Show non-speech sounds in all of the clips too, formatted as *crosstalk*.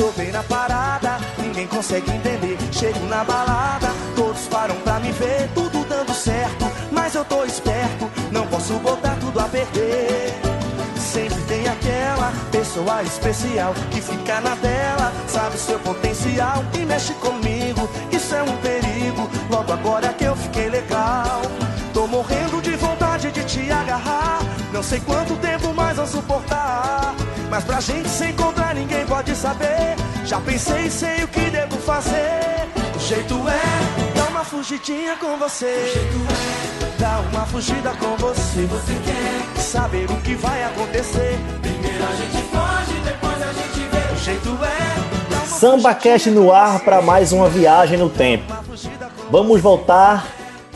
tô bem na parada, ninguém consegue entender. Chego na balada, todos param pra me ver, tudo dando certo. Mas eu tô esperto, não posso botar tudo a perder. Sempre tem aquela pessoa especial que fica na tela, sabe seu potencial e mexe comigo. Isso é um perigo, logo agora que eu fiquei legal. Tô morrendo de vontade de te agarrar. Não sei quanto tempo mais vou suportar. Mas pra gente se encontrar ninguém pode saber. Já pensei e sei o que devo fazer. O jeito é dar uma fugidinha com você. O jeito é dar uma fugida com você. Você quer saber o que vai acontecer? Primeiro a gente foge, depois a gente vê. O jeito é. Samba Cash no ar para mais uma viagem no tempo. Vamos voltar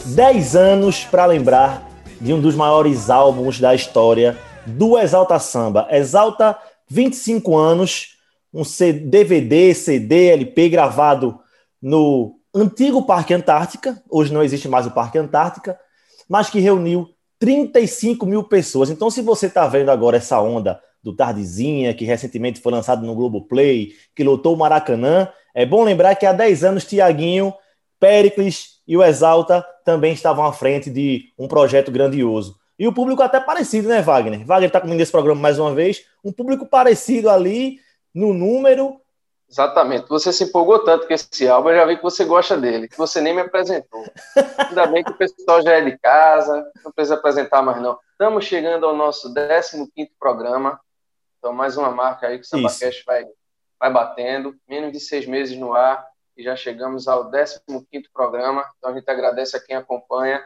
10 anos para lembrar de um dos maiores álbuns da história do Exalta Samba. Exalta 25 anos, um DVD, CD, LP gravado no antigo Parque Antártica, hoje não existe mais o Parque Antártica, mas que reuniu 35 mil pessoas. Então, se você está vendo agora essa onda do Tardezinha, que recentemente foi lançado no Globoplay, que lotou o Maracanã, é bom lembrar que há 10 anos Tiaguinho, Pericles e o Exalta também estavam à frente de um projeto grandioso. E o público até parecido, né, Wagner? Wagner está comigo nesse programa mais uma vez. Um público parecido ali no número. Exatamente. Você se empolgou tanto com esse álbum, eu já vi que você gosta dele, que você nem me apresentou. *laughs* Ainda bem que o pessoal já é de casa, não precisa apresentar mais não. Estamos chegando ao nosso 15º programa. Então, mais uma marca aí que o SambaCast vai, vai batendo. Menos de seis meses no ar e já chegamos ao 15º programa. Então, a gente agradece a quem acompanha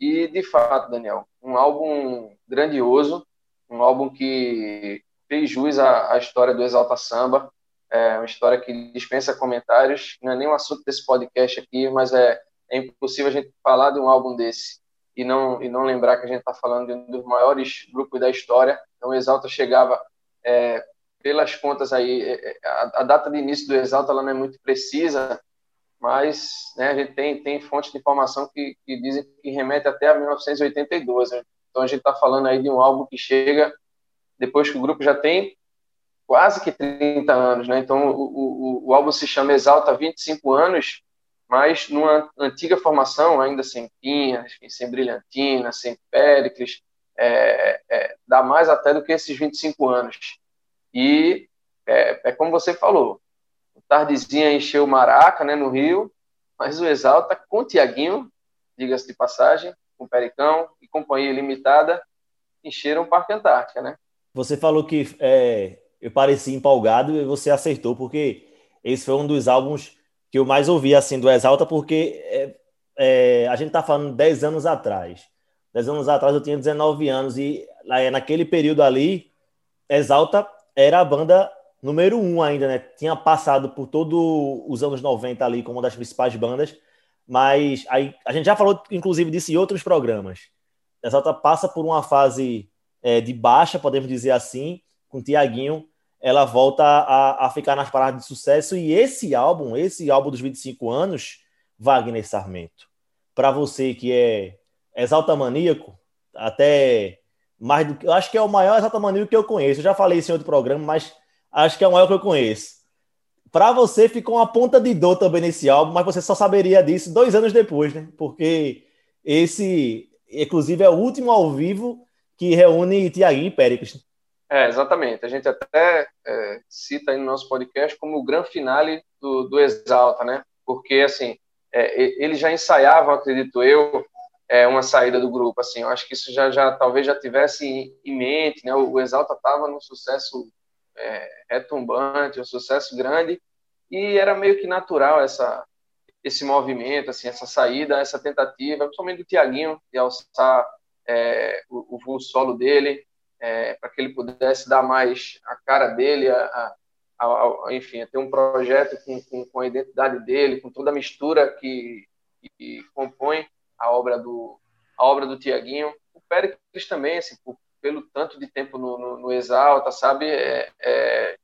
e, de fato, Daniel, um álbum grandioso, um álbum que fez jus à, à história do Exalta Samba, é uma história que dispensa comentários, não é nem um assunto desse podcast aqui, mas é, é impossível a gente falar de um álbum desse e não, e não lembrar que a gente está falando de um dos maiores grupos da história. Então, o Exalta chegava, é, pelas contas aí, é, é, a, a, data de início do Exalta ela não é muito precisa, mas né, a gente tem, tem fontes de informação que, que dizem que remete até a 1982. Né? Então a gente está falando aí de um álbum que chega depois que o grupo já tem quase que 30 anos. Né? Então o, o, o álbum se chama Exalta 25 anos, mas numa antiga formação, ainda sem Pinhas, sem Brilhantina, sem Péricles, é, é, dá mais até do que esses 25 anos. E é, é como você falou, Tardezinha encheu o Maraca, né, no Rio, mas o Exalta com o Tiaguinho, diga-se de passagem, com o Pericão e Companhia Limitada, encheram o Parque Antártica, né? Você falou que é, eu pareci empolgado e você acertou, porque esse foi um dos álbuns que eu mais ouvi, assim, do Exalta, porque é, é, a gente tá falando 10 anos atrás. 10 anos atrás eu tinha 19 anos e naquele período ali, Exalta era a banda número um ainda, né? Tinha passado por todos os anos 90 ali como uma das principais bandas, mas aí, a gente já falou, inclusive, disso em outros programas. Exalta passa por uma fase é, de baixa, podemos dizer assim, com Tiaguinho, ela volta a, a ficar nas paradas de sucesso, e esse álbum, esse álbum dos 25 anos, Wagner Sarmento, para você que é exalta maníaco, até mais do que. Eu acho que é o maior exalta maníaco que eu conheço. Eu já falei isso em outro programa, mas acho que é o maior que eu conheço. Para você ficou uma ponta de dor também nesse álbum, mas você só saberia disso dois anos depois, né? Porque esse, inclusive, é o último ao vivo que reúne Tiaguinho e Péricles. É, exatamente. A gente até é, cita aí no nosso podcast como o grande finale do, do Exalta, né? Porque, assim, é, eles já ensaiavam, acredito eu, é, uma saída do grupo, assim. Eu acho que isso já, já talvez já tivesse em, mente, né? O, o Exalta estava num sucesso é, retumbante, um sucesso grande, e era meio que natural essa esse movimento, assim, essa saída, essa tentativa, principalmente do Tiaguinho, de alçar é, o, o solo dele, é, para que ele pudesse dar mais a cara dele, a, a, a, enfim, a ter um projeto com, com, com, a identidade dele, com toda a mistura que, que compõe a obra do a obra do Tiaguinho. O Péricles também, assim, por pelo tanto de tempo no, no, no Exalta, sabe? É, é,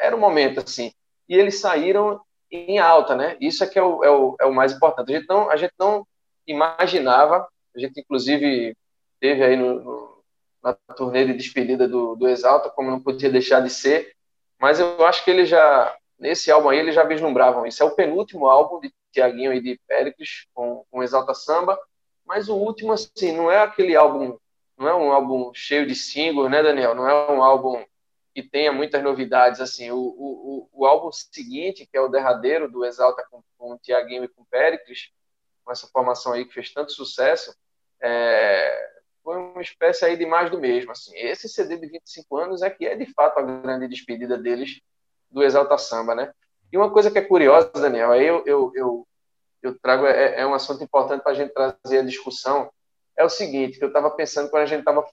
era um momento assim. E eles saíram em alta, né? Isso é que é o, é o, é o mais importante. A gente, não, a gente não imaginava, a gente inclusive teve aí no, no, na turnê de despedida do, do Exalta, como não podia deixar de ser, mas eu acho que ele já, nesse álbum aí, eles já vislumbravam isso. É o penúltimo álbum de Tiaguinho e de Péricles com, com Exalta Samba, mas o último, assim, não é aquele álbum, não é um álbum cheio de singles, né, Daniel? Não é um álbum que tenha muitas novidades, assim. O, o, o álbum seguinte, que é o derradeiro do Exalta com, com Tiaguinho e com Péricles, com essa formação aí que fez tanto sucesso, é, foi uma espécie aí de mais do mesmo. Assim. Esse CD de 25 anos é que é de fato a grande despedida deles do Exalta Samba, né? E uma coisa que é curiosa, Daniel, aí eu, eu, eu, eu trago, é, é, um assunto importante para a gente trazer a discussão, é o seguinte, que eu estava pensando quando a gente estava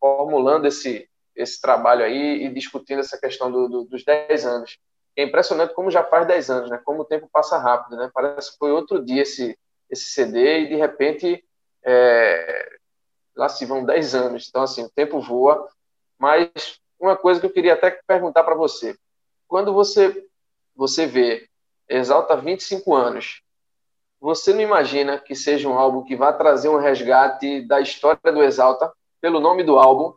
formulando esse, esse trabalho aí e discutindo essa questão do, do, dos 10 anos. É impressionante como já faz 10 anos, né? Como o tempo passa rápido, né? Parece que foi outro dia esse, esse CD e de repente é, lá se vão 10 anos. Então, assim, o tempo voa. Mas uma coisa que eu queria até perguntar para você. Quando você, você vê Exalta 25 anos, você não imagina que seja um álbum que vá trazer um resgate da história do Exalta pelo nome do álbum?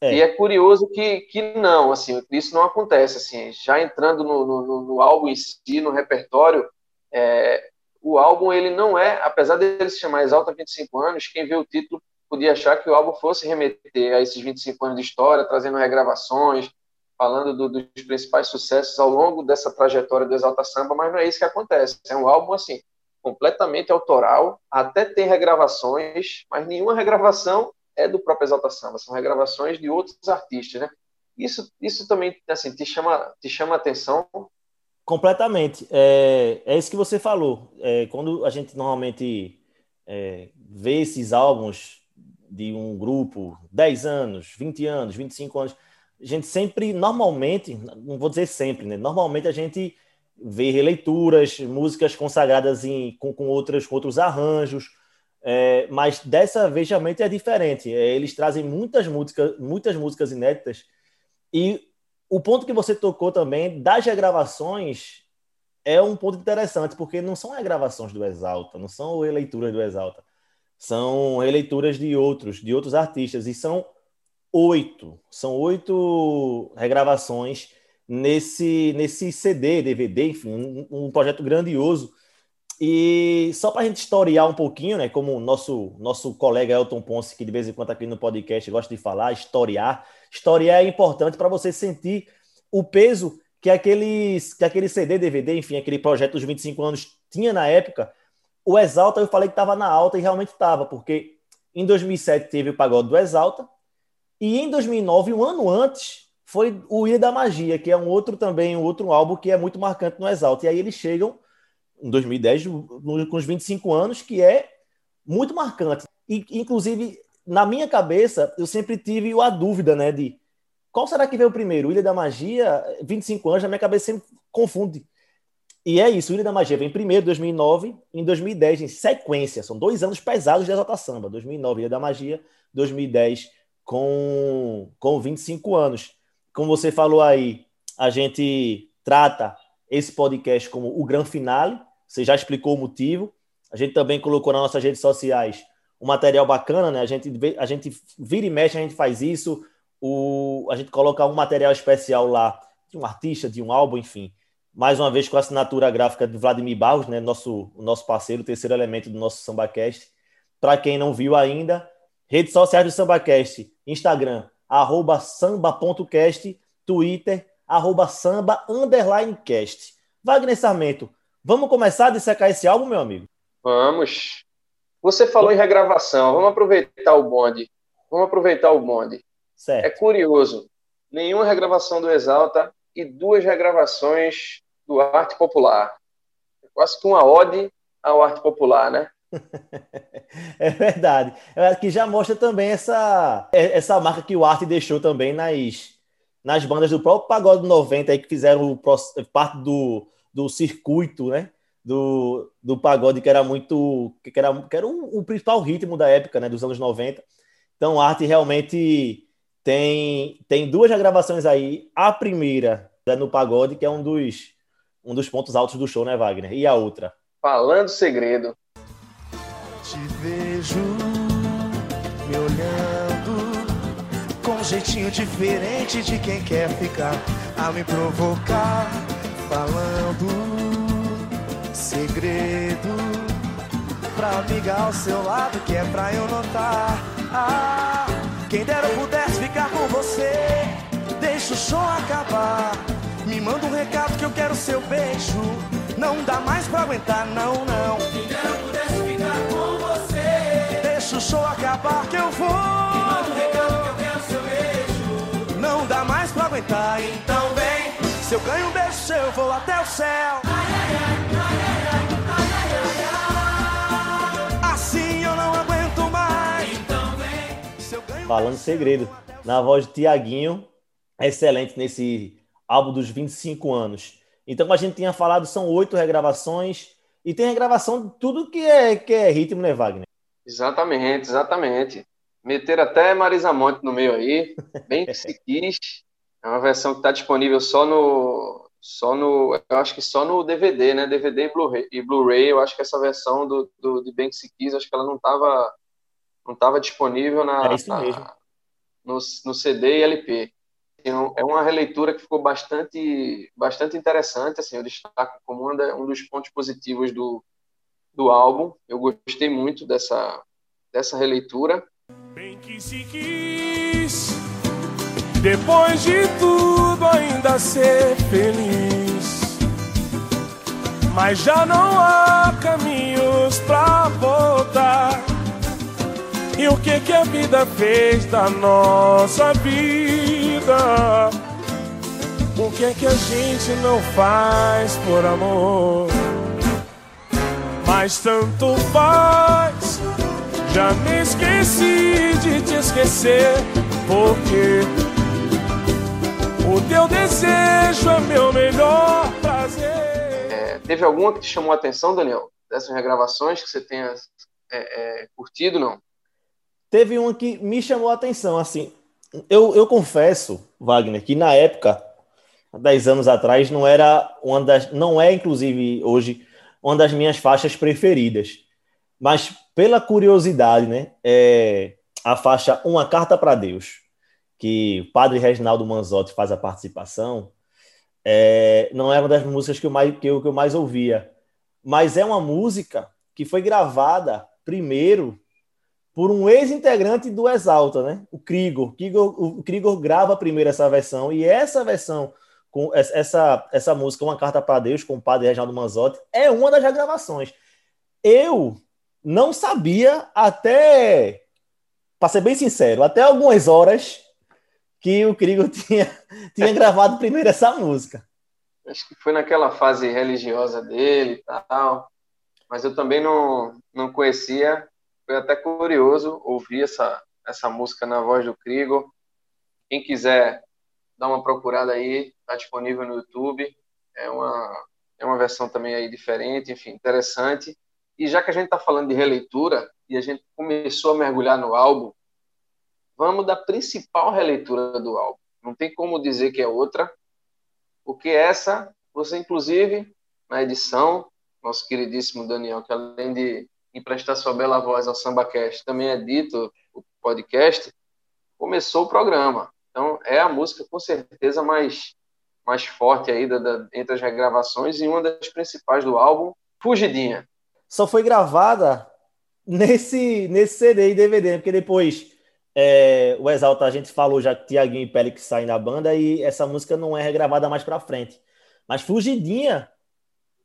É. E é curioso que, que não, assim, isso não acontece, assim, já entrando no, no, no álbum em si, no repertório, é, o álbum ele não é, apesar dele se chamar Exalta 25 anos, quem vê o título podia achar que o álbum fosse remeter a esses 25 anos de história, trazendo regravações, falando do, dos principais sucessos ao longo dessa trajetória do Exalta Samba, mas não é isso que acontece. É um álbum assim completamente autoral, até tem regravações, mas nenhuma regravação é do próprio Exalta Samba, são regravações de outros artistas, né? Isso, isso também assim te chama te chama atenção completamente é, é isso que você falou é, quando a gente normalmente é, vê esses álbuns de um grupo, 10 anos, 20 anos, 25 anos, a gente sempre, normalmente, não vou dizer sempre, né? Normalmente a gente vê releituras, músicas consagradas em, com, com, outras, com outros arranjos, é, mas dessa vez realmente é diferente. É, eles trazem muitas músicas, muitas músicas inéditas e o ponto que você tocou também das regravações é um ponto interessante, porque não são regravações do Exalta, não são releituras do Exalta são releituras de outros, de outros artistas, e são oito, são oito regravações nesse, nesse CD, DVD, enfim, um, um projeto grandioso. E só para a gente historiar um pouquinho, né, como nosso, nosso colega Elton Ponce, que de vez em quando aqui no podcast gosta de falar, historiar. Historiar é importante para você sentir o peso que aquele, que aquele CD, DVD, enfim, aquele projeto dos 25 anos tinha na época, o Exalta, eu falei que estava na alta e realmente estava, porque em 2007 teve o pagode do Exalta, e em 2009, um ano antes, foi o Ilha da Magia, que é um outro também, um outro álbum que é muito marcante no Exalta. E aí eles chegam em 2010 com os 25 anos, que é muito marcante. E, inclusive, na minha cabeça, eu sempre tive a dúvida, né, de qual será que veio primeiro? Ilha da Magia, 25 anos, na minha cabeça sempre confunde. E é isso, Ilha da Magia vem primeiro, 2009, em 2010, em sequência. São dois anos pesados de Exalta Samba. 2009, Ilha da Magia, 2010, com, com 25 anos. Como você falou aí, a gente trata esse podcast como o grande finale. Você já explicou o motivo. A gente também colocou nas nossas redes sociais um material bacana, né? A gente, a gente vira e mexe, a gente faz isso. O, a gente coloca um material especial lá de um artista, de um álbum, enfim mais uma vez com a assinatura gráfica de Vladimir Barros, né, nosso, nosso parceiro, terceiro elemento do nosso SambaCast. Para quem não viu ainda, redes sociais do SambaCast, Instagram, arroba samba.cast, Twitter, arroba samba, underline cast. Wagner Sarmento, vamos começar a dissecar esse álbum, meu amigo? Vamos. Você falou em regravação, vamos aproveitar o bonde. Vamos aproveitar o bonde. Certo. É curioso, nenhuma regravação do Exalta e duas regravações do arte popular. É quase que uma ode ao arte popular, né? *laughs* é verdade. Que já mostra também essa, é, essa marca que o arte deixou também nas, nas bandas do próprio Pagode 90 aí, que fizeram parte do, do circuito, né? Do, do pagode que era muito que era, que era o, o principal ritmo da época, né, dos anos 90. Então, arte realmente tem tem duas regravações aí. A primeira é no pagode, que é um dos um dos pontos altos do show, né, Wagner? E a outra? Falando segredo. Te vejo me olhando com um jeitinho diferente de quem quer ficar a me provocar, falando segredo pra amigar ao seu lado que é pra eu notar. Ah, quem dera eu pudesse ficar com você, deixa o show acabar. Me manda um recado que eu quero seu beijo. Não dá mais pra aguentar, não, não. Show acabar que eu vou. Me manda um recado que eu quero seu beijo. Não dá mais pra aguentar, então vem. Se eu ganho um beijo seu, eu vou até o céu. Ai, ai, ai, ai, ai, ai. Falando segredo. Na voz de Tiaguinho, excelente nesse álbum dos 25 anos. Então, como a gente tinha falado, são oito regravações e tem regravação de tudo que é, que é ritmo, né, Wagner? Exatamente, exatamente. Meter até Marisa Monte no meio aí, bem que se quis. É uma versão que está disponível só no, só no, eu acho que só no DVD, né? DVD e Blu-ray. E Blu-ray, eu acho que essa versão do, do de Bem que se quis, acho que ela não estava não estava disponível na, é na no, no, CD e LP. Então, é uma releitura que ficou bastante, bastante interessante. Assim, eu destaco como um dos pontos positivos do, do álbum. Eu gostei muito dessa, dessa releitura. Bem que se quis, depois de tudo, ainda ser feliz. Mas já não há caminhos pra voltar e o que que a vida fez da nossa vida? O que que a gente não faz por amor? Mas tanto faz, já me esqueci de te esquecer, porque o teu desejo é meu melhor prazer. É, teve alguma que te chamou a atenção, Daniel? Dessas regravações que você tenha é, é, curtido, não? Teve uma que me chamou a atenção, assim. Eu, eu confesso, Wagner, que na época, há 10 anos atrás, não era uma das. Não é, inclusive, hoje, uma das minhas faixas preferidas. Mas, pela curiosidade, né? É a faixa Uma Carta para Deus, que o padre Reginaldo Manzotti faz a participação, é, não é uma das músicas que eu, mais, que, eu, que eu mais ouvia. Mas é uma música que foi gravada primeiro por um ex-integrante do Exalta, né? O Krigor. O Krigor grava primeiro essa versão e essa versão com essa essa música Uma Carta para Deus com o padre Reginaldo Manzotti é uma das regravações. Eu não sabia até para ser bem sincero, até algumas horas que o Krigor *laughs* tinha tinha gravado primeiro essa música. Acho que foi naquela fase religiosa dele e tal. Mas eu também não, não conhecia foi até curioso ouvir essa, essa música na voz do Krigor. Quem quiser dar uma procurada aí, está disponível no YouTube. É uma, é uma versão também aí diferente, enfim, interessante. E já que a gente está falando de releitura e a gente começou a mergulhar no álbum, vamos da principal releitura do álbum. Não tem como dizer que é outra, porque essa, você inclusive, na edição, nosso queridíssimo Daniel, que além de emprestar sua bela voz ao SambaCast, também é dito o podcast, começou o programa. Então, é a música com certeza mais, mais forte aí da, da, entre as regravações e uma das principais do álbum, Fugidinha. Só foi gravada nesse, nesse CD e DVD, porque depois é, o Exalta, a gente falou já que Tiaguinho e Pélix saem da banda e essa música não é regravada mais pra frente. Mas Fugidinha,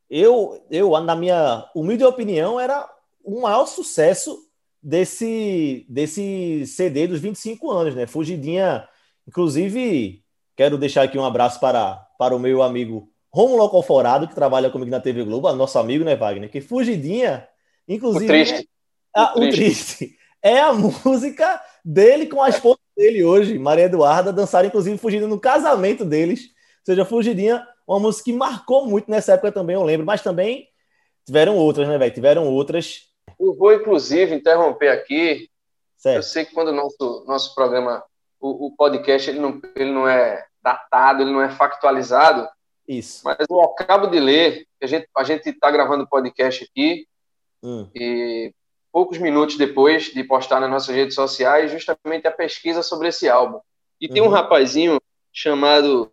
eu, eu, na minha humilde opinião, era o maior sucesso desse, desse CD dos 25 anos, né? Fugidinha, inclusive, quero deixar aqui um abraço para, para o meu amigo Romulo Alcoforado, que trabalha comigo na TV Globo, nosso amigo, né, Wagner? Que Fugidinha, inclusive. O triste. É, a, o, triste. triste. É a música dele com a esposa dele hoje, Maria Eduarda, dançaram, inclusive, fugindo no casamento deles. Ou seja, Fugidinha, uma música que marcou muito nessa época também, eu lembro, mas também tiveram outras, né, velho? Tiveram outras eu vou, inclusive, interromper aqui. Certo. Eu sei que quando o nosso, nosso programa, o, o, podcast, ele não, ele não é datado, ele não é factualizado. Isso. Mas eu acabo de ler, a gente a gente está gravando o podcast aqui, hum. e poucos minutos depois de postar nas nossas redes sociais, justamente a pesquisa sobre esse álbum. E tem um Uhum. rapazinho chamado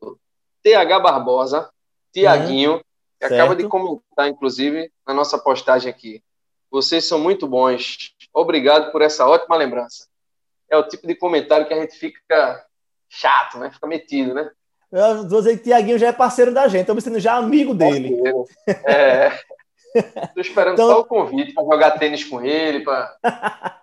TH Barbosa, Tiaguinho, que acaba Certo. de comentar, inclusive, na nossa postagem aqui. Vocês são muito bons. Obrigado por essa ótima lembrança. É o tipo de comentário que a gente fica chato, né? Fica metido, né? Eu vou dizer que Tiaguinho já é parceiro da gente, estamos sendo já amigo dele. É. Tô esperando Então- só o convite para jogar tênis com ele, para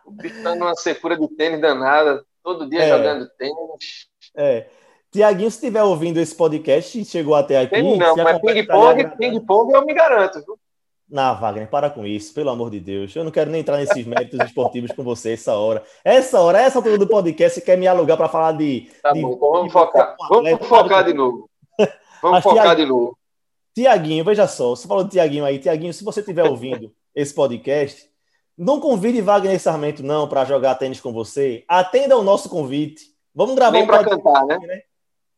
o bicho tá numa secura de tênis danada, todo dia É. jogando tênis. É. Tiaguinho, se estiver ouvindo esse podcast e chegou até aqui. Tênis não, mas ping-pong, estaria- ping-pong eu me garanto, viu? Não, Wagner, para com isso, pelo amor de Deus. Eu não quero nem entrar nesses méritos esportivos com você essa hora. Essa hora, essa altura do podcast, você quer me alugar para falar de. Tá de- bom, vamos de- focar. um Vamos focar de novo. *laughs* Vamos Mas, focar Thiago- de novo. Tiaguinho, veja só, você falou de Tiaguinho aí. Tiaguinho, se você estiver ouvindo esse podcast, não convide Wagner Sarmento, não, para jogar tênis com você. Atenda ao nosso convite. Vamos gravar Nem um para podcast. cantar, né?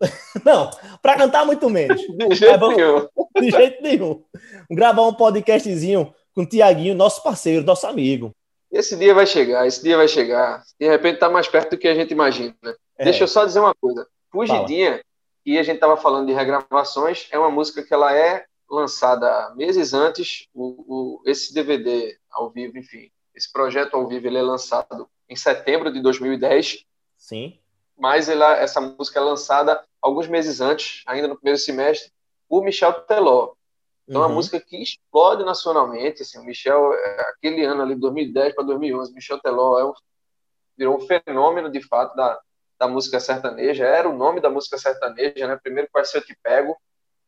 *laughs* Não, para cantar muito menos. *laughs* De jeito vamos- nenhum. *laughs* De jeito nenhum. Gravar um podcastzinho com o Tiaguinho, nosso parceiro, nosso amigo. Esse dia vai chegar, esse dia vai chegar. De repente tá mais perto do que a gente imagina. É, Deixa eu só dizer uma coisa. Fugidinha, e a gente estava falando de regravações, é uma música que ela é lançada meses antes. O, o- esse DVD ao vivo, enfim, esse projeto ao vivo, ele é lançado em setembro de 2010, Sim. Mas ela, essa música é lançada alguns meses antes, ainda no primeiro semestre, por Michel Teló. Então, é uma Uhum. música que explode nacionalmente. Assim, o Michel, é, aquele ano ali, 2010 para 2011, Michel Teló é um, virou um fenômeno de fato da, da música sertaneja. Era o nome da música sertaneja, né? Primeiro com Eu Te Pego,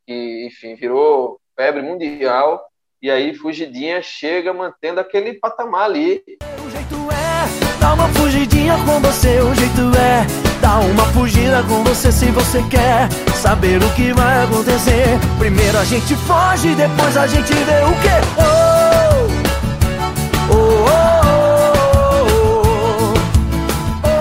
que, enfim, virou febre mundial. E aí, Fugidinha chega mantendo aquele patamar ali. O jeito é dar uma fugidinha com você, o jeito é uma fugida com você se você quer saber o que vai acontecer. Primeiro a gente foge, depois a gente vê o que. Oh, oh, oh, oh,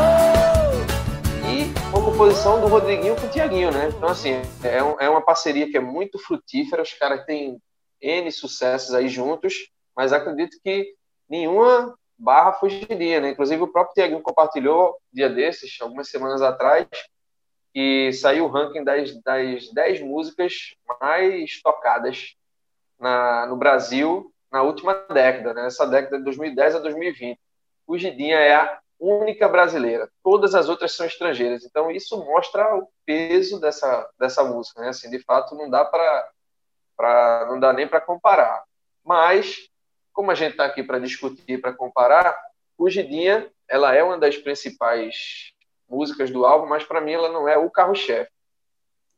oh. E composição do Rodriguinho com o Tiaguinho, né? Então, assim, é, um- é uma parceria que é muito frutífera. Os caras têm N sucessos aí juntos, mas acredito que nenhuma barra fugiria, né? Inclusive, o próprio Tiaguinho compartilhou dia desses, algumas semanas atrás, que saiu o ranking das, das 10 músicas mais tocadas na, no Brasil na última década, né? Essa década de 2010 a 2020. Fugidinha é a única brasileira. Todas as outras são estrangeiras. Então isso mostra o peso dessa, dessa música, né? Assim, de fato não dá para para não dá nem para comparar. Mas como a gente está aqui para discutir, para comparar, Fugidinha, ela é uma das principais músicas do álbum, mas para mim ela não é o carro-chefe.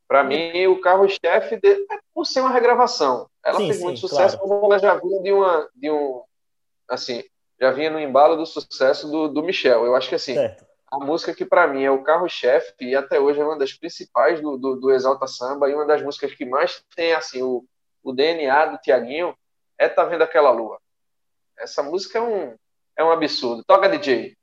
Para mim, o carro-chefe de... é por ser uma regravação. Ela Sim, fez sim, muito sucesso, claro. ela já vinha de uma de um assim, já vinha no embalo do sucesso do, do Michel. Eu acho que assim, Certo. a música que para mim é o carro-chefe e até hoje é uma das principais do, do, do Exalta Samba e uma das músicas que mais tem assim o, o DNA do Tiaguinho é Tá Vendo Aquela Lua. Essa música é um, é um absurdo. Toca, DJ.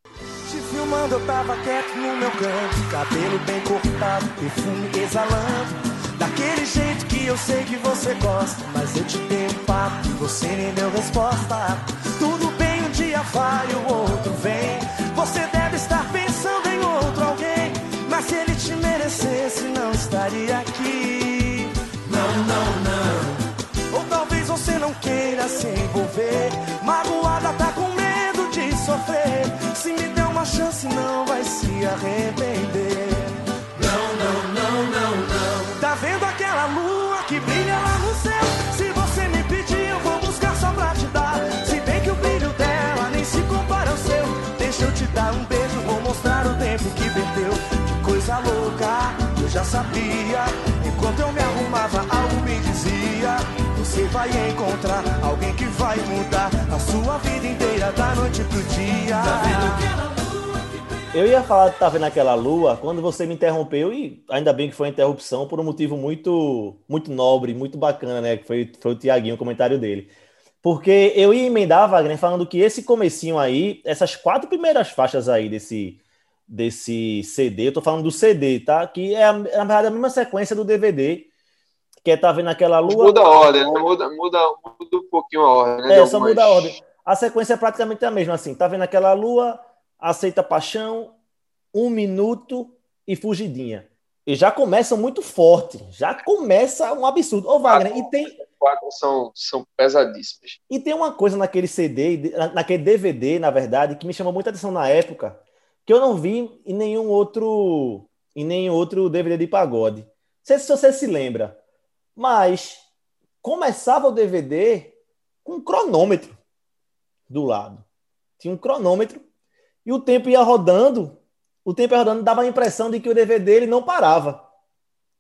Te filmando, eu tava quieto no meu canto. Cabelo bem cortado, perfume exalando. Daquele jeito que eu sei que você gosta. Mas eu te dei um papo, você nem deu resposta. Tudo bem, um dia vai, o outro vem. Você deve estar pensando em outro alguém. Mas se ele te merecesse, não estaria aqui. Não, não, não. Ou talvez você não queira se envolver. Se me der uma chance, não vai se arrepender. Não, não, não, não, não. Tá vendo aquela lua que brilha lá no céu? Se você me pedir, eu vou buscar só pra te dar. Se bem que o brilho dela nem se compara ao seu. Deixa eu te dar um beijo, vou mostrar o tempo que perdeu. Que coisa louca, eu já sabia. Enquanto eu me arrumava, algo me dizia: Você vai encontrar alguém que vai mudar a sua vida inteira, da noite pro dia. Eu ia falar de Tá Vendo Aquela Lua quando você me interrompeu, e ainda bem que foi interrupção por um motivo muito, muito nobre, muito bacana, né? Que foi, foi o Tiaguinho, o comentário dele. Porque eu ia emendar, Wagner, falando que esse comecinho aí, essas quatro primeiras faixas aí desse, desse CD, eu tô falando do CD, tá? Que é, na verdade, a mesma sequência do DVD, que é Tá Vendo Aquela Lua. Muda a ordem, né? Muda, muda, muda um pouquinho a ordem, né? É, só algumas- muda a ordem. A sequência é praticamente a mesma, assim. Tá vendo aquela lua, aceita paixão, um minuto e Fugidinha. E já começam muito forte. Já começa um absurdo. Ô, Wagner, e tem, Quatro são, são pesadíssimas. e tem uma coisa naquele CD, na- naquele DVD, na verdade, que me chamou muita atenção na época, que eu não vi em nenhum outro, em nenhum outro DVD de pagode. Não sei se você se lembra, mas começava o DVD com um cronômetro do lado. Tinha um cronômetro e o tempo ia rodando. O tempo ia rodando, dava a impressão de que o DVD ele não parava.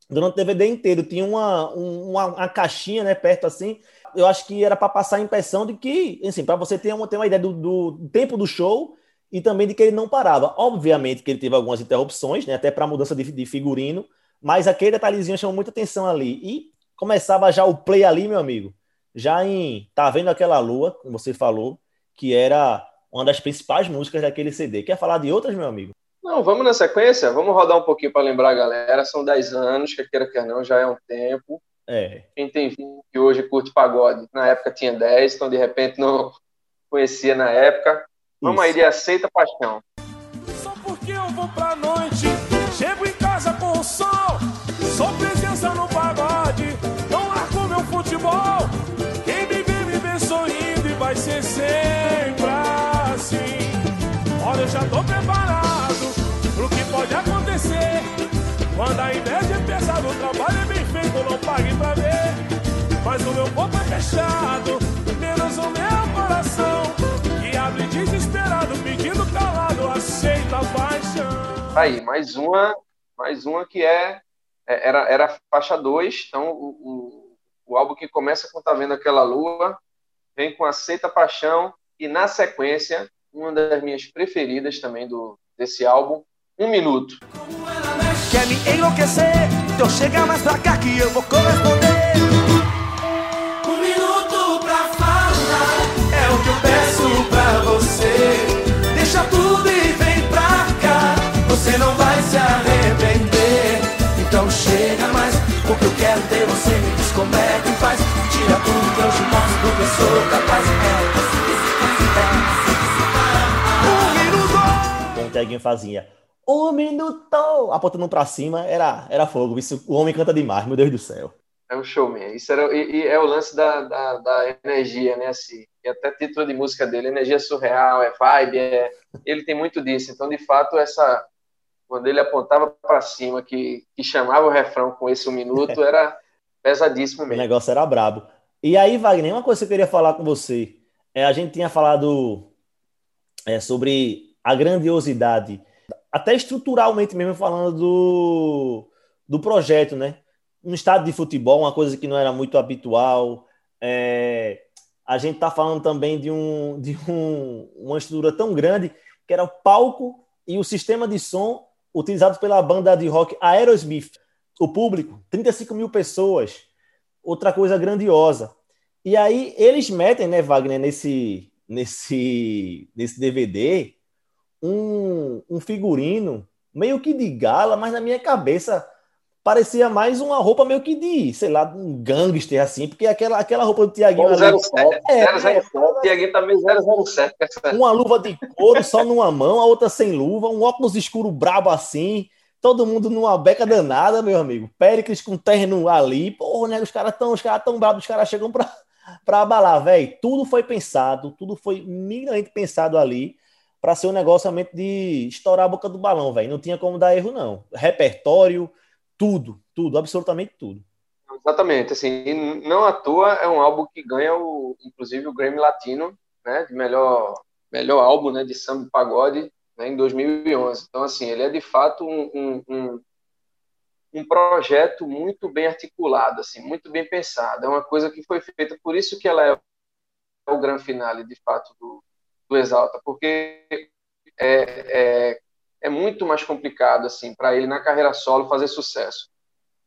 Durante o DVD inteiro tinha uma, um- uma, uma caixinha, né, perto assim. Eu acho que era para passar a impressão de que, assim, para você ter uma, ter uma ideia do, do tempo do show e também de que ele não parava. Obviamente que ele teve algumas interrupções, né, até para mudança de, de figurino, mas aquele detalhezinho chamou muita atenção ali. E começava já o play ali, meu amigo, já em Tá Vendo Aquela Lua, como você falou, que era uma das principais músicas daquele CD. Quer falar de outras, meu amigo? Não, vamos na sequência? Vamos rodar um pouquinho para lembrar a galera. São 10 anos, quer queira, quer não, já é um tempo. É, Quem tem 20 e hoje curte pagode, na época tinha 10, então de repente não conhecia na época. Vamos Isso. aí de Aceita Paixão. Só porque eu vou pra noite, chego em casa com o sol. Eu já tô preparado pro que pode acontecer. Quando a inveja é pesada, o trabalho é bem feito, não pague pra ver. Mas o meu corpo é fechado, menos o meu coração. Que abre desesperado, pedindo calado, aceita a paixão. Aí, mais uma, mais uma que é, é- era, era faixa 2, então o, o, o álbum que começa com Tá Vendo Aquela Lua, vem com Aceita Paixão, e na sequência, uma das minhas preferidas também do, desse álbum, Um Minuto. Quer me enlouquecer? Então chega mais pra cá que eu vou corresponder. Um minuto pra falar é o que eu peço pra você. Deixa tudo e vem pra cá, você não vai se arrepender. Então chega mais, porque eu quero ter você. Me diz como é que faz. Tira tudo que eu te mostro do que eu sou capaz. É o Teguinho fazia um minuto, apontando pra cima, era, era fogo. Isso, o homem canta demais, meu Deus do céu. É um showman. Isso era, e, e é o lance da, da, da energia, né? Assim, e até título de música dele, energia surreal, é vibe, é... ele tem muito disso. Então, de fato, essa quando ele apontava para cima, que, que chamava o refrão com esse um minuto, era pesadíssimo O mesmo. negócio era brabo. E aí, Wagner, uma coisa que eu queria falar com você. É, a gente tinha falado é, sobre a grandiosidade, até estruturalmente mesmo falando do, do projeto, né? Um estado de futebol, uma coisa que não era muito habitual. É, a gente está falando também de, um, de um, uma estrutura tão grande que era o palco e o sistema de som utilizados pela banda de rock Aerosmith. O público, 35 mil pessoas, outra coisa grandiosa. E aí eles metem, né, Wagner, nesse, nesse, nesse DVD, um, um figurino meio que de gala, mas na minha cabeça parecia mais uma roupa meio que de, sei lá, um gangster, assim, porque aquela, aquela roupa do Tiaguinho ali, 007, É, 007, Tiaguinho também 007. com essa- uma luva de couro só numa mão, a outra sem luva, um óculos escuro brabo assim, todo mundo numa beca danada, meu amigo. Péricles com terno ali, porra, né? Os caras tão, os caras tão bravos, os caras chegam pra, pra abalar, velho. Tudo foi pensado, tudo foi minimamente pensado ali pra ser um negócio realmente de estourar a boca do balão, velho. Não tinha como dar erro, não. Repertório, tudo, tudo, absolutamente tudo. Exatamente, assim, não à toa é um álbum que ganha o, inclusive o Grammy Latino, né, de melhor melhor álbum, né, de samba pagode, né, em 2011. Então, assim, ele é de fato um, um, um, um projeto muito bem articulado, assim, muito bem pensado. É uma coisa que foi feita, por isso que ela é o grande finale, de fato, do, do Exalta, porque é, é, é muito mais complicado, assim, para ele na carreira solo fazer sucesso.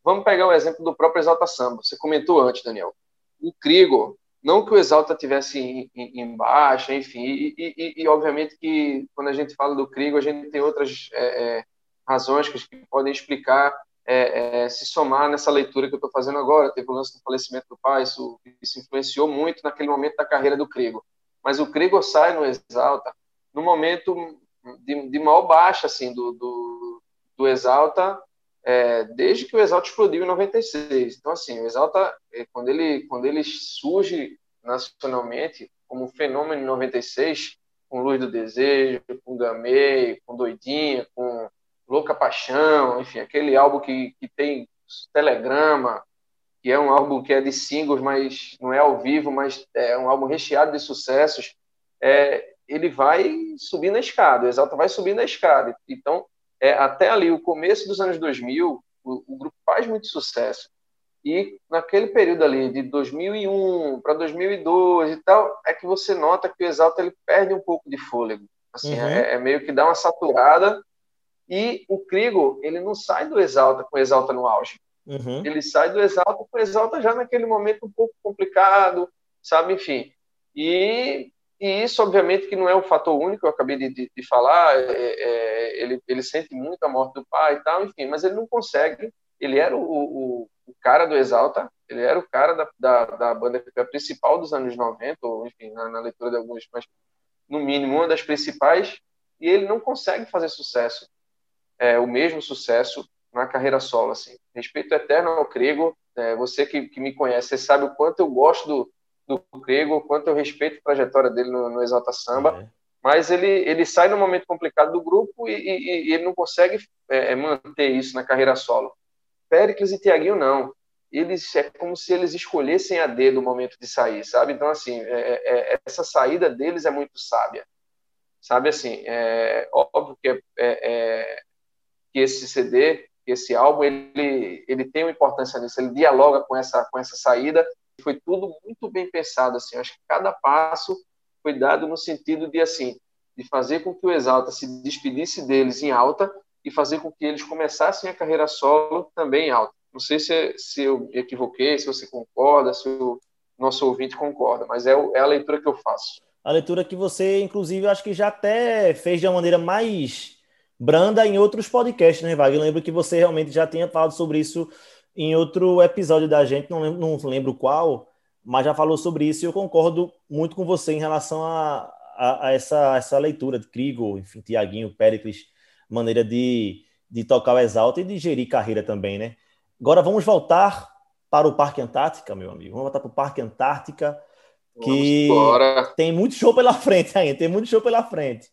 Vamos pegar o exemplo do próprio Exalta Samba. Você comentou antes, Daniel. O Krigor, não que o Exalta tivesse em, em, em baixa, enfim, e, e, e, obviamente que quando a gente fala do Krigor, a gente tem outras é, é, razões que, podem explicar, é, se somar nessa leitura que eu estou fazendo agora. Teve o lance do falecimento do pai, isso, isso influenciou muito naquele momento da carreira do Krigor. Mas o Krigor sai no Exalta no momento de, de maior baixa assim, do, do do Exalta é, desde que o Exalta explodiu em 96. Então, assim, o Exalta, é, quando ele, quando ele surge nacionalmente como fenômeno em 96, com Luz do Desejo, com Gamei, com Doidinha, com Louca Paixão, enfim, aquele álbum que, que tem Telegrama, que é um álbum que é de singles, mas não é ao vivo, mas é um álbum recheado de sucessos, é, ele vai subir na escada, o Exalta vai subir na escada. Então, é, até ali, o começo dos anos 2000, o, o grupo faz muito sucesso. E naquele período ali, de 2001 para 2002 e tal, é que você nota que o Exalta ele perde um pouco de fôlego. Assim, uhum. é, é, meio que dá uma saturada. E o Krigo, ele não sai do Exalta com o Exalta no auge. Uhum. Ele sai do Exalta com o Exalta já naquele momento um pouco complicado, sabe? Enfim. E e isso, obviamente, que não é o fator único, eu acabei de, de, de falar, é, é, ele, ele sente muito a morte do pai e tal, enfim, mas ele não consegue. Ele era o, o, o cara do Exalta, ele era o cara da, da, da banda principal dos anos 90, ou enfim, na, na, leitura de alguns, mas no mínimo uma das principais, e ele não consegue fazer sucesso, é, o mesmo sucesso na carreira solo. Assim. Respeito eterno ao Krego, é, você que, que me conhece, você sabe o quanto eu gosto do do Grego, quanto eu respeito a trajetória dele no, no Exalta Samba, é. mas ele, ele sai no momento complicado do grupo e, e, e ele não consegue é, é, manter isso na carreira solo. Péricles e Tiaguinho não. Eles é como se eles escolhessem a D no momento de sair, sabe? Então assim, é, é, é essa saída deles é muito sábia, sabe? Assim, é óbvio que é, que esse CD, esse álbum, ele ele tem uma importância nisso. Ele dialoga com essa com essa saída foi tudo muito bem pensado, assim, acho que cada passo foi dado no sentido de, assim, de fazer com que o Exalta se despedisse deles em alta e fazer com que eles começassem a carreira solo também em alta. Não sei se, se eu me equivoquei, se você concorda, se o nosso ouvinte concorda, mas é, é a leitura que eu faço. A leitura que você, inclusive, acho que já até fez de uma maneira mais branda em outros podcasts, né, Wagner? Eu lembro que você realmente já tinha falado sobre isso em outro episódio da gente, não lembro, não lembro qual, mas já falou sobre isso e eu concordo muito com você em relação a, a, a essa, essa leitura de Krigo, enfim, Tiaguinho, Pericles, maneira de, de tocar o Exalta e de gerir carreira também, né? Agora vamos voltar para o Parque Antártica, meu amigo. Vamos voltar para o Parque Antártica, que *laughs* tem muito show pela frente ainda, tem muito show pela frente.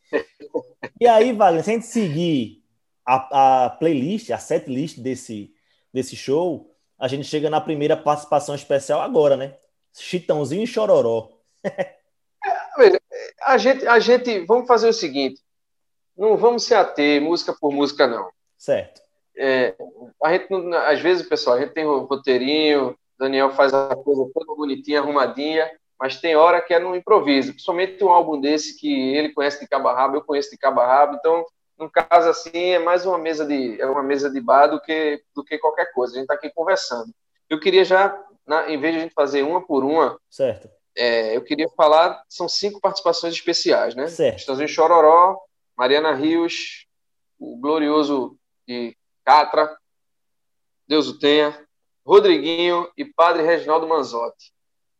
e aí, Wagner, se a gente seguir a, a playlist, a set list desse, desse show, a gente chega na primeira participação especial agora, né? Chitãozinho e Chororó. é, a, gente, a gente, vamos fazer o seguinte, não vamos se ater música por música, não. Certo. É, a gente, às vezes, pessoal, a gente tem roteirinho, Daniel faz a coisa toda bonitinha, arrumadinha, mas tem hora que é no improviso, principalmente um álbum desse que ele conhece de cabo a rabo, eu conheço de cabo a rabo, então no caso assim é mais uma mesa de é uma mesa de bar do que do que qualquer coisa. A gente está aqui conversando. Eu queria já, na, em vez de a gente fazer uma por uma, certo? É, eu queria falar são cinco participações especiais, né? Certo. Estãozinho Chororó, Mariana Rios, o glorioso de Catra, Deus o tenha, Rodriguinho e Padre Reginaldo Manzotti.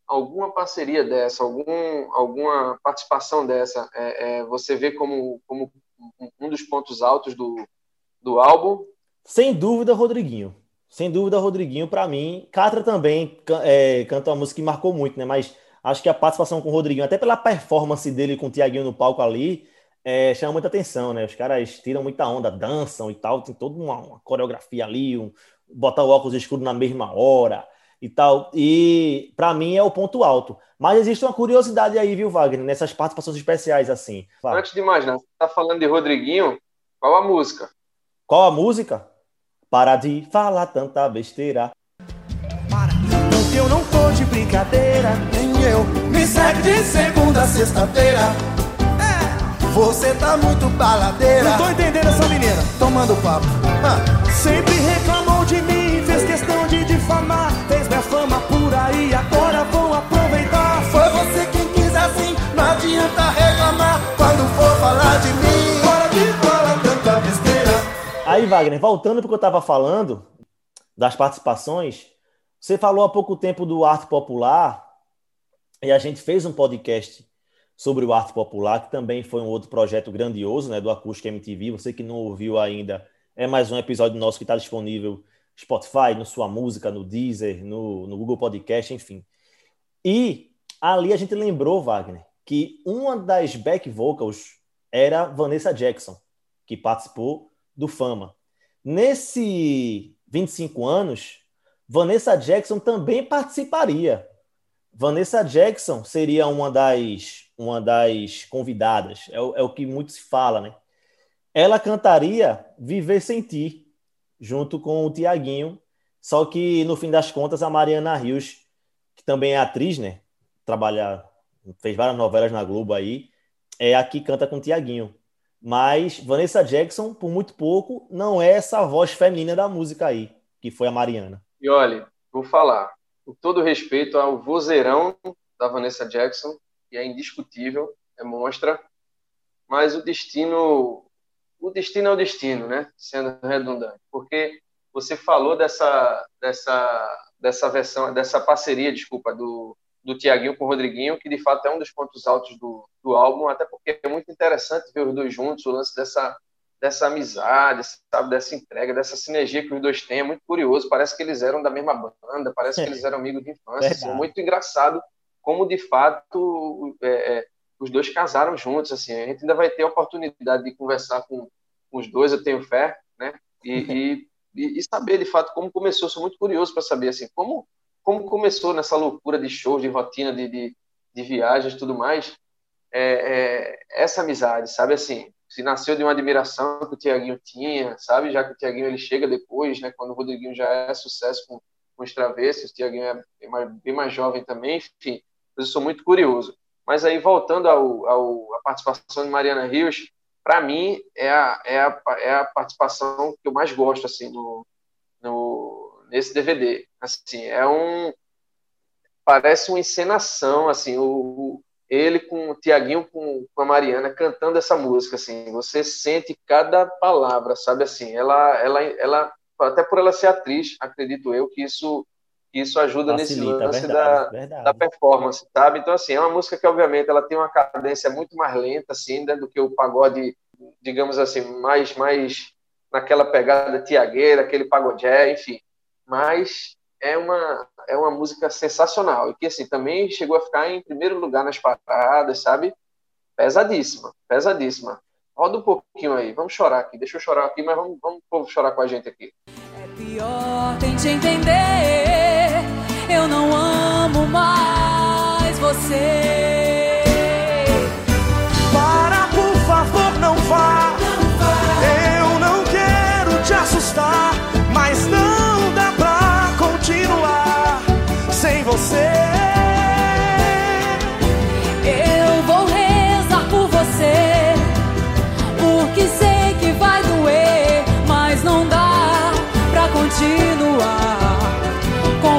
Alguma parceria dessa, algum, alguma participação dessa, é, é, você vê como, como um dos pontos altos do, do álbum. Sem dúvida, Rodriguinho. Sem dúvida, Rodriguinho, para mim. Catra também é, canta uma música que marcou muito, né? Mas acho que a participação com o Rodriguinho, até pela performance dele com o Tiaguinho no palco ali, é, chama muita atenção, né? Os caras tiram muita onda, dançam e tal, tem toda uma, uma coreografia ali, um, botar o óculos escuro na mesma hora e tal. E para mim é o ponto alto. Mas existe uma curiosidade aí, viu, Wagner, nessas participações especiais assim. Fala. Antes de mais nada, você tá falando de Rodriguinho, qual a música? Qual a música? Para de falar tanta besteira. Para, porque eu não tô de brincadeira, nem eu. Me segue de segunda a sexta-feira. É, você tá muito baladeira. Não tô entendendo essa menina. Tomando papo. Ah. Sempre reclamou de mim, fez questão de difamar. Minha fama por aí, agora vou aproveitar. Foi você quem quis assim, não adianta reclamar quando for falar de mim. Para de falar tanta besteira. Aí, Wagner, voltando porque eu tava falando das participações, você falou há pouco tempo do arte popular e a gente fez um podcast sobre o arte popular, que também foi um outro projeto grandioso, né, do Acústica MTV. Você que não ouviu ainda, É mais um episódio nosso que está disponível Spotify, no Sua Música, no Deezer, no, no Google Podcast, enfim. E ali a gente lembrou, Wagner, que uma das back vocals era Vanessa Jackson, que participou do Fama. Nesse 25 anos, Vanessa Jackson também participaria. Vanessa Jackson seria uma das, uma das convidadas, é o, é o que muito se fala, né? Ela cantaria Viver Sem Ti, junto com o Tiaguinho, só que no fim das contas a Mariana Rios, que também é atriz, né? Trabalha, fez várias novelas na Globo aí, é a que canta com o Tiaguinho. Mas Vanessa Jackson, por muito pouco, não é essa voz feminina da música aí, que foi a Mariana. E olha, vou falar, com todo respeito ao vozeirão da Vanessa Jackson, que é indiscutível, é monstra, mas o destino, o destino é o destino, né? Sendo redundante, porque você falou dessa, dessa, dessa versão, dessa parceria, desculpa, do, do Tiaguinho com o Rodriguinho, que de fato é um dos pontos altos do, do álbum, até porque é muito interessante ver os dois juntos, o lance dessa dessa amizade, sabe, dessa entrega, dessa sinergia que os dois têm. É muito curioso. Parece que eles eram da mesma banda, parece que eles eram amigos de infância. Assim, é muito engraçado como, de fato, é, é, os dois casaram juntos. Assim, a gente ainda vai ter a oportunidade de conversar com, com os dois, eu tenho fé, né? E, e, e, saber, de fato, como começou. sou muito curioso para saber, assim, como, como começou nessa loucura de shows, de rotina, de, de, de viagens e tudo mais. É, é, essa amizade, sabe assim, se nasceu de uma admiração que o Tiaguinho tinha, sabe? Já que o Tiaguinho ele chega depois, né? Quando o Rodriguinho já é sucesso com, com os travessos, o Tiaguinho é bem mais, bem mais, jovem também, enfim. Eu sou muito curioso. Mas aí, voltando ao, ao a participação de Mariana Rios, para mim é a, é, a, é a participação que eu mais gosto, assim, no, no, nesse DVD. Assim, é um... Parece uma encenação, assim, o, ele com o Tiaguinho, com, com, a Mariana, cantando essa música, assim, você sente cada palavra, sabe, assim, ela, ela, ela, até por ela ser atriz, acredito eu, que isso, isso ajuda Facilita, nesse lance verdade, da, verdade. da performance, sabe, então, assim, é uma música que, obviamente, ela tem uma cadência muito mais lenta, assim, né, do que o pagode, digamos assim, mais, mais naquela pegada tiagueira, aquele pagodé, enfim, mas é uma, é uma música sensacional e que assim também chegou a ficar em primeiro lugar nas paradas, sabe? Pesadíssima, pesadíssima. Roda um pouquinho aí, vamos chorar aqui. Deixa eu chorar aqui, mas vamos, vamos o povo chorar com a gente aqui. É pior tente entender, eu não amo mais você.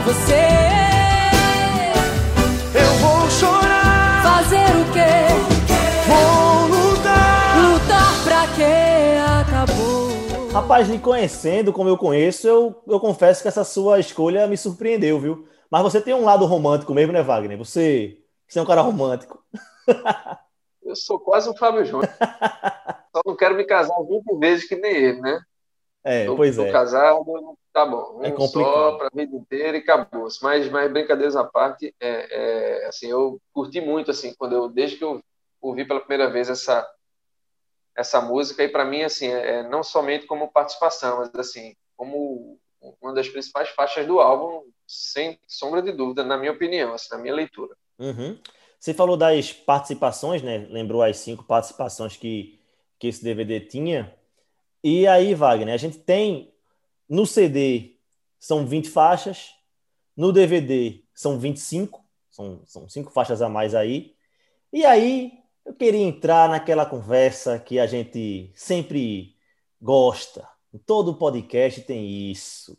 Você. Eu vou chorar. Fazer o quê? Vou lutar. Lutar pra quê? Acabou. Rapaz, lhe conhecendo como eu conheço, eu, eu confesso que essa sua escolha me surpreendeu, viu? Mas você tem um lado romântico mesmo, né, Wagner? Você, você é um cara romântico. Eu sou quase um Fábio Júnior. *laughs* Só não quero me casar 20 vezes que nem ele, né? É, tô, pois tô é. casado, tá bom. Um é complicado. só para a vida inteira e acabou. Mas, mas brincadeiras à parte, é, é, assim, eu curti muito, assim, quando eu, desde que eu ouvi pela primeira vez essa, essa música, e para mim, assim, é, não somente como participação, mas, assim, como uma das principais faixas do álbum, sem sombra de dúvida, na minha opinião, assim, na minha leitura. Uhum. Você falou das participações, né? Lembrou as cinco participações que, que esse DVD tinha. E aí, Wagner, a gente tem no CD são 20 faixas, no DVD são 25, são, são cinco faixas a mais aí. E aí eu queria entrar naquela conversa que a gente sempre gosta. Todo podcast tem isso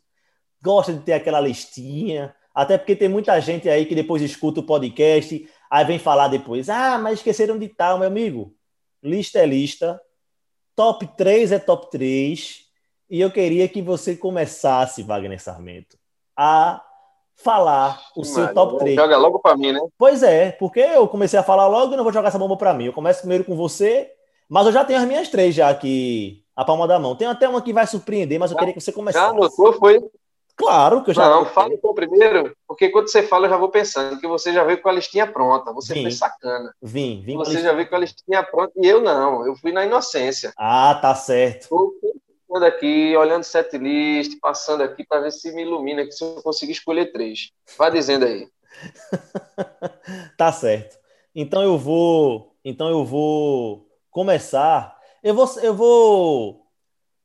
gosta de ter aquela listinha, até porque tem muita gente aí que depois escuta o podcast, aí vem falar depois, ah, mas esqueceram de tal, meu amigo. Lista é lista, top 3 é top 3, e eu queria que você começasse, Wagner Sarmento, a falar o seu top 3. Joga logo para mim, né? Pois é, porque eu comecei a falar logo e não vou jogar essa bomba para mim. Eu começo primeiro com você, mas eu já tenho as minhas três já aqui a palma da mão. Tem até uma que vai surpreender, mas eu queria que você começasse. Já anotou, foi? Claro que eu já. Não, fala então primeiro, porque quando você fala, eu já vou pensando que você já veio com a listinha pronta. Você Vim. foi sacana. Vim, vim. com Você já veio com a listinha pronta e eu não. Eu fui na inocência. Ah, tá certo. Estou pensando aqui, olhando set list, passando aqui para ver se me ilumina, que se eu conseguir escolher três. Vai dizendo aí. *laughs* Tá certo. Então eu vou, então eu vou começar. Eu vou, eu vou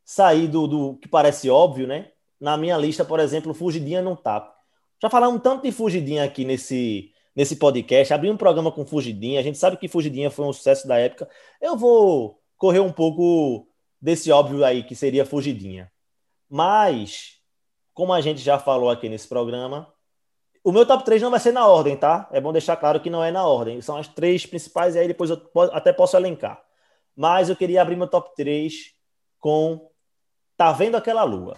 sair do, do que parece óbvio, né? Na minha lista, por exemplo, Fugidinha não tá. Já falamos tanto de Fugidinha aqui nesse nesse podcast. Abri um programa com Fugidinha. A gente sabe que Fugidinha foi um sucesso da época. Eu vou correr um pouco desse óbvio aí que seria Fugidinha. Mas, como a gente já falou aqui nesse programa, o meu top 3 não vai ser na ordem, tá? É bom deixar claro que não é na ordem. São as três principais e aí depois eu até posso elencar. Mas eu queria abrir meu top 3 com Tá Vendo Aquela Lua.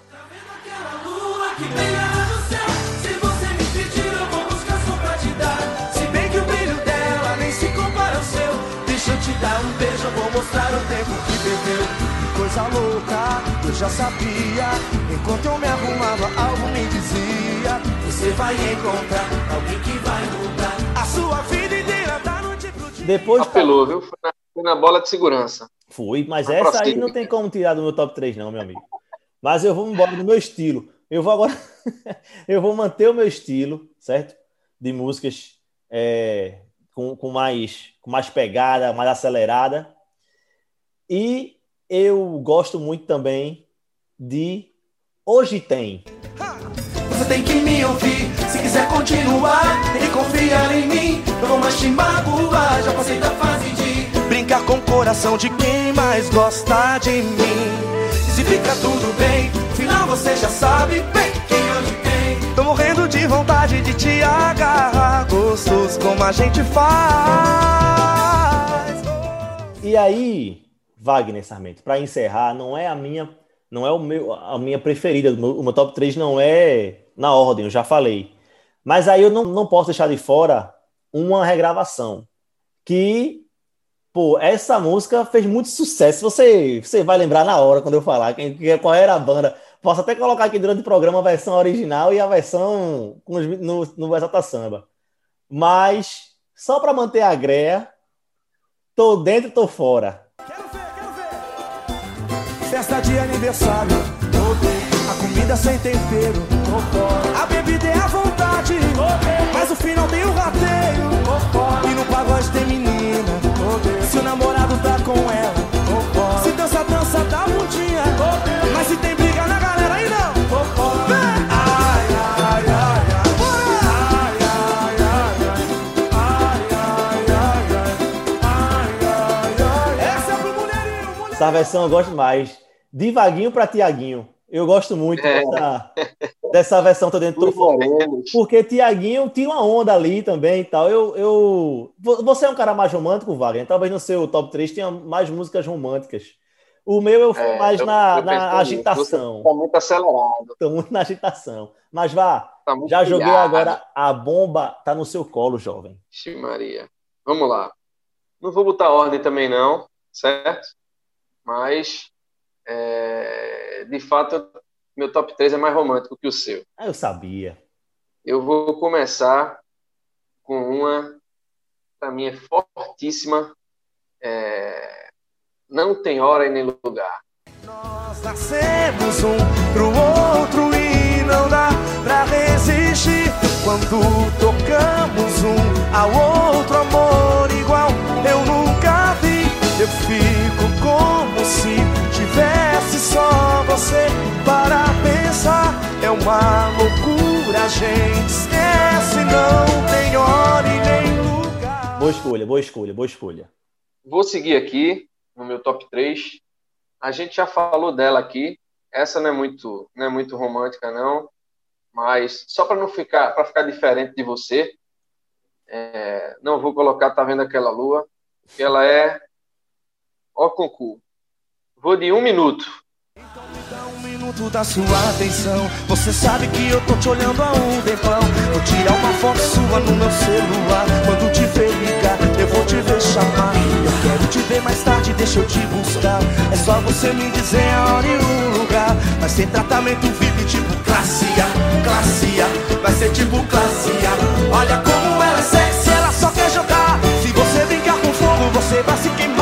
Coisa louca, eu já sabia. Enquanto eu me arrumava, algo me dizia. Você vai encontrar alguém que vai mudar. A sua vida inteira da noite pro dia. Depois Apelou, viu? Foi na, foi na bola de segurança. Fui, mas Mas essa aí não tem como tirar do meu top 3, não, meu amigo. Mas eu vou embora no meu estilo. Eu vou agora. *laughs* eu vou manter o meu estilo, certo? De músicas é, com, com, mais, com mais pegada, mais acelerada. E eu gosto muito também de Hoje Tem. Você tem que me ouvir se quiser continuar e confiar em mim. Eu vou mais te magoar. Já passei da fase de Brincar com o coração de quem mais gosta de mim. Se fica tudo bem. Afinal você já sabe bem quem hoje tem. Tô morrendo de vontade de te agarrar. Gostoso como a gente faz. E aí, Wagner Sarmento, para encerrar, não é a minha, não é o meu, a minha preferida, o meu, o meu top 3 não é na ordem, eu já falei. Mas aí eu não, não posso deixar de fora uma regravação que, pô, essa música fez muito sucesso. Você, você vai lembrar na hora quando eu falar quem, quem- qual era a banda. Posso até colocar aqui durante o programa a versão original e a versão com os- no, no Exalta Samba. Mas, só para manter a greia, tô dentro, tô fora. Quero ver, quero ver. Festa de aniversário. A comida sem tempero. A bebida é à vontade. Mas o final tem o rateio, ok. E tem menina. Se o namorado tá com ela. Se dança, dança, dá bundinha, ok. Mas se tem briga na galera, aí não. Ai, ai, ai, ai. Essa é versão eu gosto mais. De Vaguinho para Tiaguinho. Eu gosto muito É. dessa, dessa versão Tô Dentro, Fora. morenos. Porque Tiaguinho tira uma onda ali também e tal. Eu, eu... vo- Você é um cara mais romântico, Wagner? Talvez no seu top 3 tenha mais músicas românticas. O meu eu fui É, mais eu- na, eu na agitação. Tá muito acelerado. Tô muito na agitação. Mas vá, Tá já joguei pilhado. agora. A bomba tá no seu colo, jovem. Ixi, Maria. Vamos lá. Não vou botar ordem também, não, certo? Mas, é, de fato, meu top 3 é mais romântico que o seu. Ah, eu sabia. Eu vou começar com uma, para mim, é fortíssima. é, Não tem hora e nem lugar. Nós nascemos um pro outro e não dá pra resistir. Quando tocamos um ao outro, amor igual eu nunca fico como se tivesse só você para pensar. É uma loucura, a gente esquece, não tem hora e nem lugar. Boa escolha, boa escolha, boa escolha. Vou seguir aqui no meu top 3. A gente já falou dela aqui. Essa não é muito, não é muito romântica, não. Mas só para não ficar, para ficar diferente de você, é, não vou colocar Tá Vendo Aquela Lua, que ela é ó concurso. Vou de um minuto. Dá um minuto da sua atenção. Você sabe que eu tô te olhando há um tempão. Vou tirar uma foto sua no meu celular. Quando te ver ligar, eu vou te ver chamar. Eu quero te ver mais tarde deixa eu te buscar. É só você me dizer a hora e o lugar. Vai ser tratamento VIP tipo classe A, classe A. Vai ser tipo classe A. Olha como ela é sexy, ela só quer jogar. Se você brincar com fogo, você vai se queimar.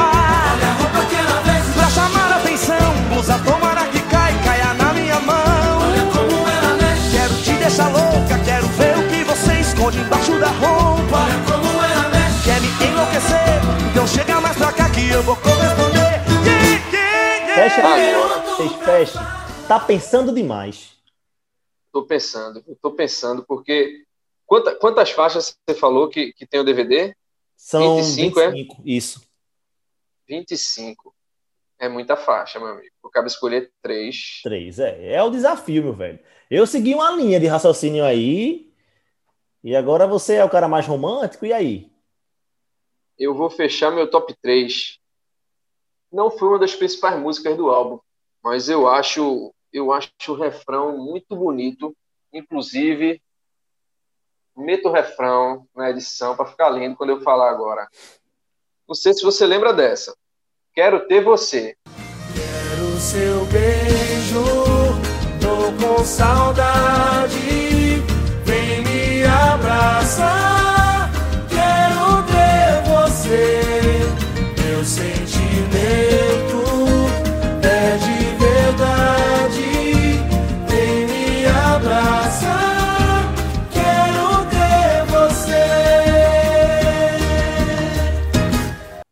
Blusa tomara que cai, caia na minha mão. olha como ela mexe, Quero te deixar louca, quero ver o que você esconde embaixo da roupa. olha como ela mexe. Quer me enlouquecer? Então chega mais pra cá que eu vou corresponder. Yeah, yeah, yeah. Fecha aí, vocês fechem. Tá pensando demais. Tô pensando, eu tô pensando, porque quanta- quantas faixas você falou que, que tem o DVD? São 25, 25, é? isso. 25. É muita faixa, meu amigo. Eu cabe escolher três. Três, é. É o desafio, meu velho. Eu segui uma linha de raciocínio aí. E agora você é o cara mais romântico, e aí? Eu vou fechar meu top 3. Não foi uma das principais músicas do álbum, mas eu acho, eu acho o refrão muito bonito. Inclusive, meto o refrão na edição para ficar lindo quando eu falar agora. Não sei se você lembra dessa. Quero ter você. Quero seu beijo, tô com saudade. Vem me abraçar.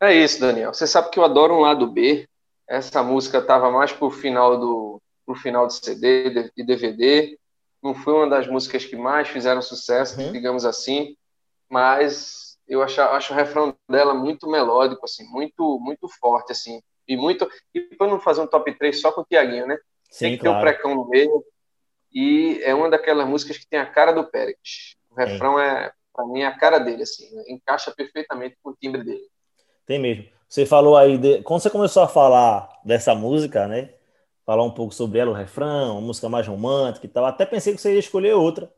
É isso, Daniel. Você sabe que eu adoro um lado B. Essa música estava mais pro final do pro final de CD e DVD. Não foi uma das músicas que mais fizeram sucesso, Uhum. digamos assim, mas eu acho, acho o refrão dela muito melódico, assim, muito muito forte, assim, e muito. E para não fazer um top 3 só com o Tiaguinho, né? tem Sim, que ter um claro. precão no meio. E é uma daquelas músicas que tem a cara do Pérez. O refrão é, para mim, a cara dele, assim, encaixa perfeitamente com o timbre dele. Tem mesmo. Você falou aí, de... quando você começou a falar dessa música, né? Falar um pouco sobre ela, o refrão, uma música mais romântica e tal. Até pensei que você ia escolher outra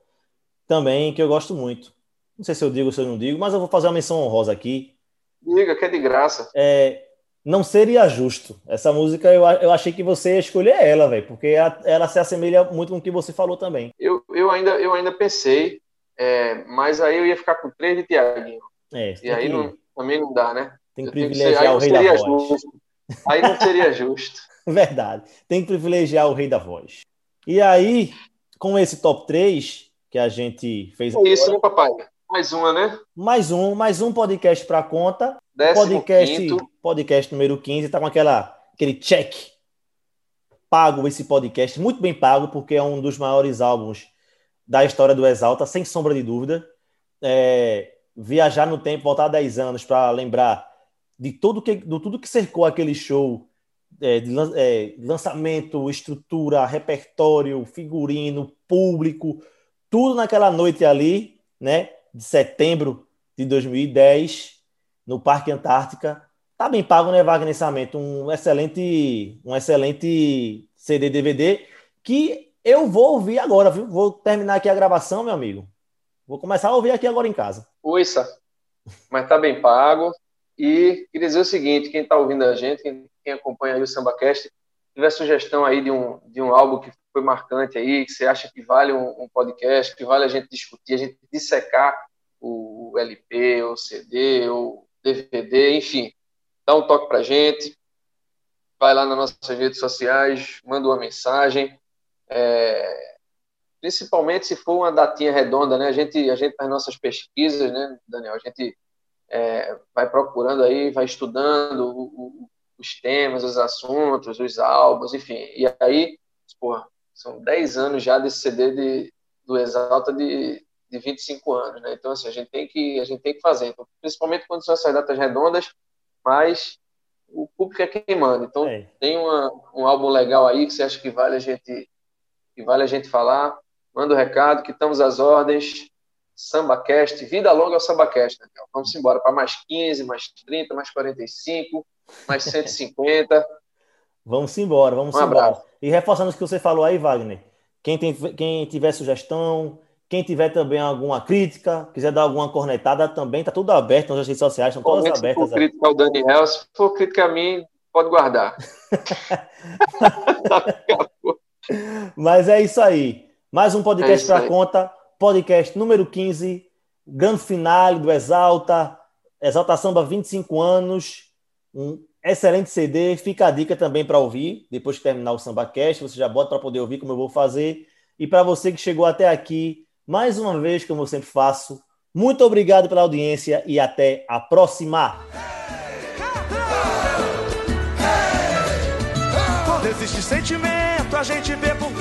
também, que eu gosto muito. Não sei se eu digo ou se eu não digo, mas eu vou fazer uma menção honrosa aqui. Diga que é de graça. É, não seria justo. Essa música eu, eu achei que você ia escolher ela, velho, porque a- ela se assemelha muito com o que você falou também. Eu, eu, ainda, eu ainda pensei, é, mas aí eu ia ficar com três de Tiaguinho. É, E aí que, não, também não dá, né? Tem que Eu tenho que ser- privilegiar o rei da voz. justo. Aí não seria justo. *laughs* Verdade. Tem que privilegiar o rei da voz. E aí, com esse top 3 que a gente fez É isso, né, papai? Mais uma, né? mais um, mais um podcast para conta. Décimo Podcast, quinto. podcast número 15, tá com aquela, aquele check pago esse podcast, muito bem pago, porque é um dos maiores álbuns da história do Exalta, sem sombra de dúvida. É, viajar no tempo, voltar 10 anos para lembrar de tudo que, de tudo que cercou aquele show, é, de é, lançamento, estrutura, repertório, figurino, público, tudo naquela noite ali, né, de setembro de 2010, no Parque Antártica. Tá bem pago, né, Wagner Samento? Um excelente, um excelente CD DVD que eu vou ouvir agora, viu? Vou terminar aqui a gravação, meu amigo. Vou começar a ouvir aqui agora em casa. Ouça, mas tá bem pago. E queria dizer o seguinte: quem está ouvindo a gente, quem, quem acompanha aí o SambaCast, tiver sugestão aí de um, de um álbum que foi marcante aí, que você acha que vale um, um podcast, que vale a gente discutir, a gente dissecar o, o LP, o CD, o DVD, enfim, dá um toque pra gente. Vai lá nas nossas redes sociais, manda uma mensagem. É, principalmente se for uma datinha redonda, né? A gente, a gente nas nossas pesquisas, né, Daniel? A gente é, vai procurando aí, vai estudando o, o, os temas, os assuntos, os álbuns, enfim. E aí, porra, são 10 anos já desse CD de, do Exalta de, de 25 anos, né? Então, assim, a gente tem que, a gente tem que fazer. Então, principalmente quando são essas datas redondas, mas o público é quem manda. Então, É. tem uma, um álbum legal aí que você acha que vale a gente que vale a gente falar, manda o recado, que estamos às ordens. SambaCast, vida longa ao SambaCast, né, Miguel? Vamos embora para mais 15, mais 30, mais 45, mais 150. *laughs* Vamos embora, vamos Um embora. abraço. E reforçando o que você falou aí, Wagner, quem, tem, quem tiver sugestão, quem tiver também alguma crítica, quiser dar alguma cornetada também, tá tudo aberto nas redes sociais, estão todas Principalmente se for abertas. crítica ao Daniel, se for crítica a mim, Pode guardar. *laughs* *laughs* Mas é isso aí. Mais um podcast É para conta. Podcast número 15. Grande finale do Exalta. Exalta Samba 25 anos. Um excelente CD. Fica a dica também para ouvir. Depois que terminar o SambaCast, você já bota para poder ouvir como eu vou fazer. E para você que chegou até aqui, mais uma vez, como eu sempre faço, muito obrigado pela audiência e até a próxima. Sentimento, a gente vê por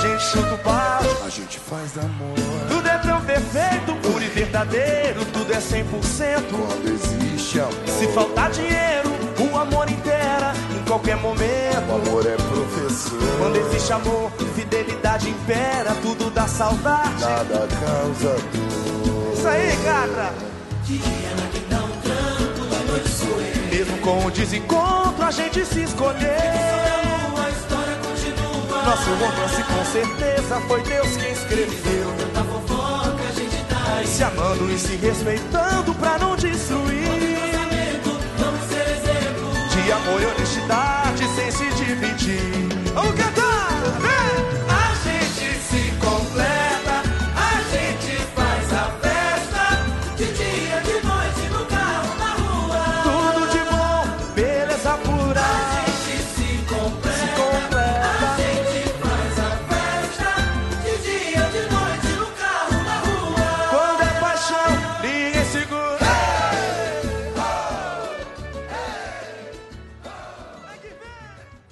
gente chuta o pau. A gente faz amor Tudo é tão perfeito, puro e verdadeiro, tudo é 100%. quando existe amor. Se faltar dinheiro, o amor inteira em qualquer O momento. amor é professor. Quando existe amor, fidelidade impera, tudo dá saudade. Nada causa dor. Isso aí, gata. Mesmo com o desencontro, a gente se escolheu. Nosso romance com certeza foi Deus quem escreveu. Tanta fofoca a gente tá se amando e se respeitando pra não destruir. Vamos ser exemplo de amor e honestidade sem se dividir. Vamos cantar!